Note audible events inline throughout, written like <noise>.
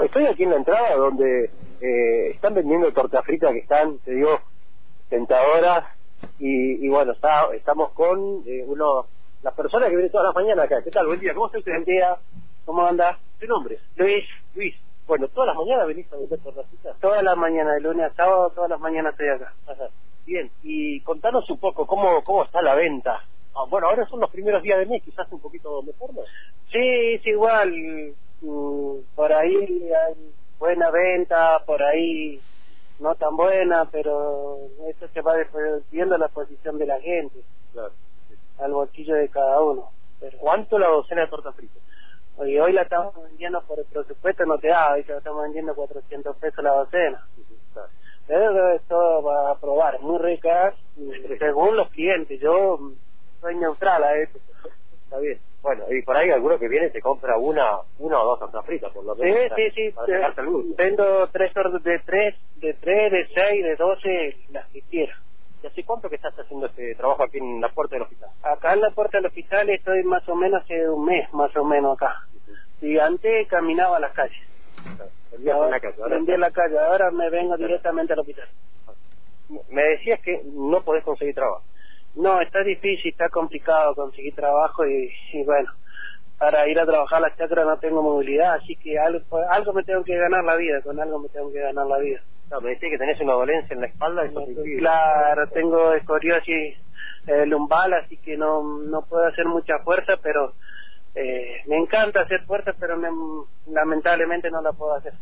Estoy aquí en la entrada donde eh, están vendiendo torta frita que están, te digo, tentadoras y, y bueno, está, estamos con eh, uno, las personas que vienen todas las mañanas acá. ¿Qué tal? Buen día, ¿cómo está usted? Buen día, ¿cómo anda? ¿Qué nombre? Luis, Luis. Bueno, todas las mañanas venís a vender torta frita. todas las mañanas, de lunes a sábado, todas las mañanas estoy acá. Ajá. Bien, y contanos un poco cómo, cómo está la venta. Ah, bueno, ahora son los primeros días de mes, quizás un poquito mejor, ¿no? Sí, es igual, mm, por ahí hay buena venta, por ahí no tan buena, pero eso se va viendo la posición de la gente, Claro. al bolsillo de cada uno. Pero ¿Cuánto la docena de torta frita? hoy, hoy la estamos vendiendo por el presupuesto, no te da, hoy la estamos vendiendo 400 pesos la docena. Claro. Pero esto va a probar, muy ricas, según los clientes. Yo soy neutral a eso. Está bien. Bueno, y por ahí alguno que viene te compra una una o dos tortas fritas, por lo Sí, menos. sí, sí. Para el gusto. Vendo tres órdenes de tres, de tres, de seis, de doce, las que quiera. ¿Y hace cuánto que estás haciendo este trabajo aquí en la puerta del hospital? Acá en la puerta del hospital estoy más o menos hace un mes, más o menos acá. Y antes caminaba a las calles. Vendías en la calle, ahora Vendía en la calle, ahora me vengo directamente al hospital. Me decías que no podés conseguir trabajo. No, está difícil, está complicado conseguir trabajo y, y bueno, para ir a trabajar a la chacra no tengo movilidad, así que algo, algo me tengo que ganar la vida, con algo me tengo que ganar la vida. No, me decías que tenés una dolencia en la espalda, impide. Claro, tengo escoriosis eh, lumbal, así que no, no puedo hacer mucha fuerza, pero eh, me encanta hacer fuerza, pero me- lamentablemente no la puedo hacer.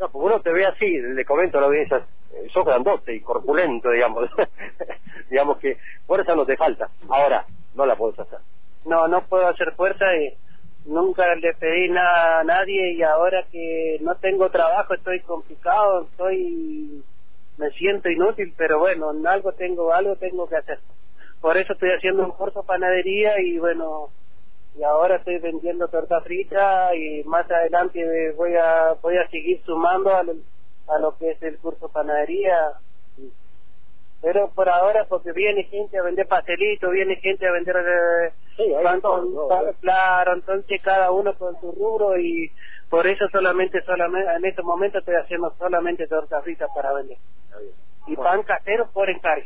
No, porque uno te ve así, le comento a la audiencia, eh, sos grandote y corpulento, digamos. <laughs> digamos que no te falta. Ahora, no la podés hacer. No, no puedo hacer fuerza y nunca le pedí nada a nadie y ahora que no tengo trabajo estoy complicado, estoy me siento inútil, pero bueno, en algo tengo algo tengo que hacer. Por eso estoy haciendo un curso de panadería y bueno, y ahora estoy vendiendo torta frita y más adelante voy a voy a seguir sumando a lo, a lo que es el curso de panadería. Pero por ahora, porque viene gente a vender pastelitos, viene gente a vender eh, Sí, claro, entonces cada uno con su rubro y por eso solamente, solamente en estos momentos estoy haciendo solamente torta frita para vender. Bien. Y Bueno. pan casero por encargo,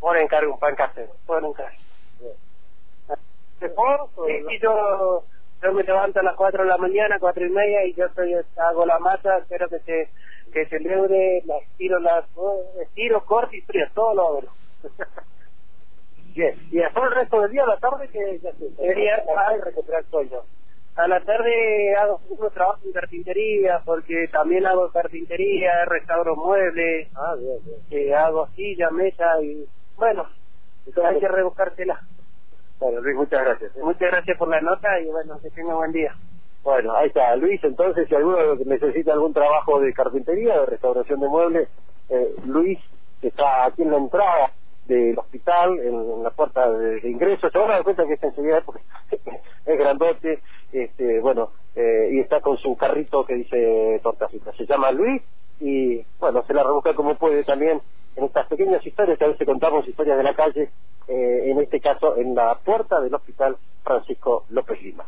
Por encargo un pan casero. por encargo. ¿Mejor? Sí, sí, yo, yo me levanto a las 4 de la mañana, cuatro y media, y yo estoy, hago la masa, espero que se, que se leude, la estiro, la, estiro, corto y frío, todo lo hago. <laughs> Bien. Y después el resto del día, a la tarde, que ya se Ay, recuperar el sueño. A la tarde hago unos trabajos en carpintería, porque también hago carpintería, restauro muebles, Ah, bien, bien. eh, hago silla, mesa y bueno, hay que rebuscársela. Bueno, Luis, muchas gracias. Muchas gracias por la nota y bueno, que tenga buen día. Bueno, ahí está, Luis, entonces, si alguno necesita algún trabajo de carpintería, de restauración de muebles, eh, Luis está aquí en la entrada del hospital, en, en la puerta de, de ingreso, se van a dar cuenta que está enseguida porque <laughs> es grandote, este, bueno, eh, y está con su carrito que dice tortacita. Se llama Luis y, bueno, se la rebusca como puede también en estas pequeñas historias que a veces contamos historias de la calle, eh, en este caso en la puerta del hospital Francisco López Lima.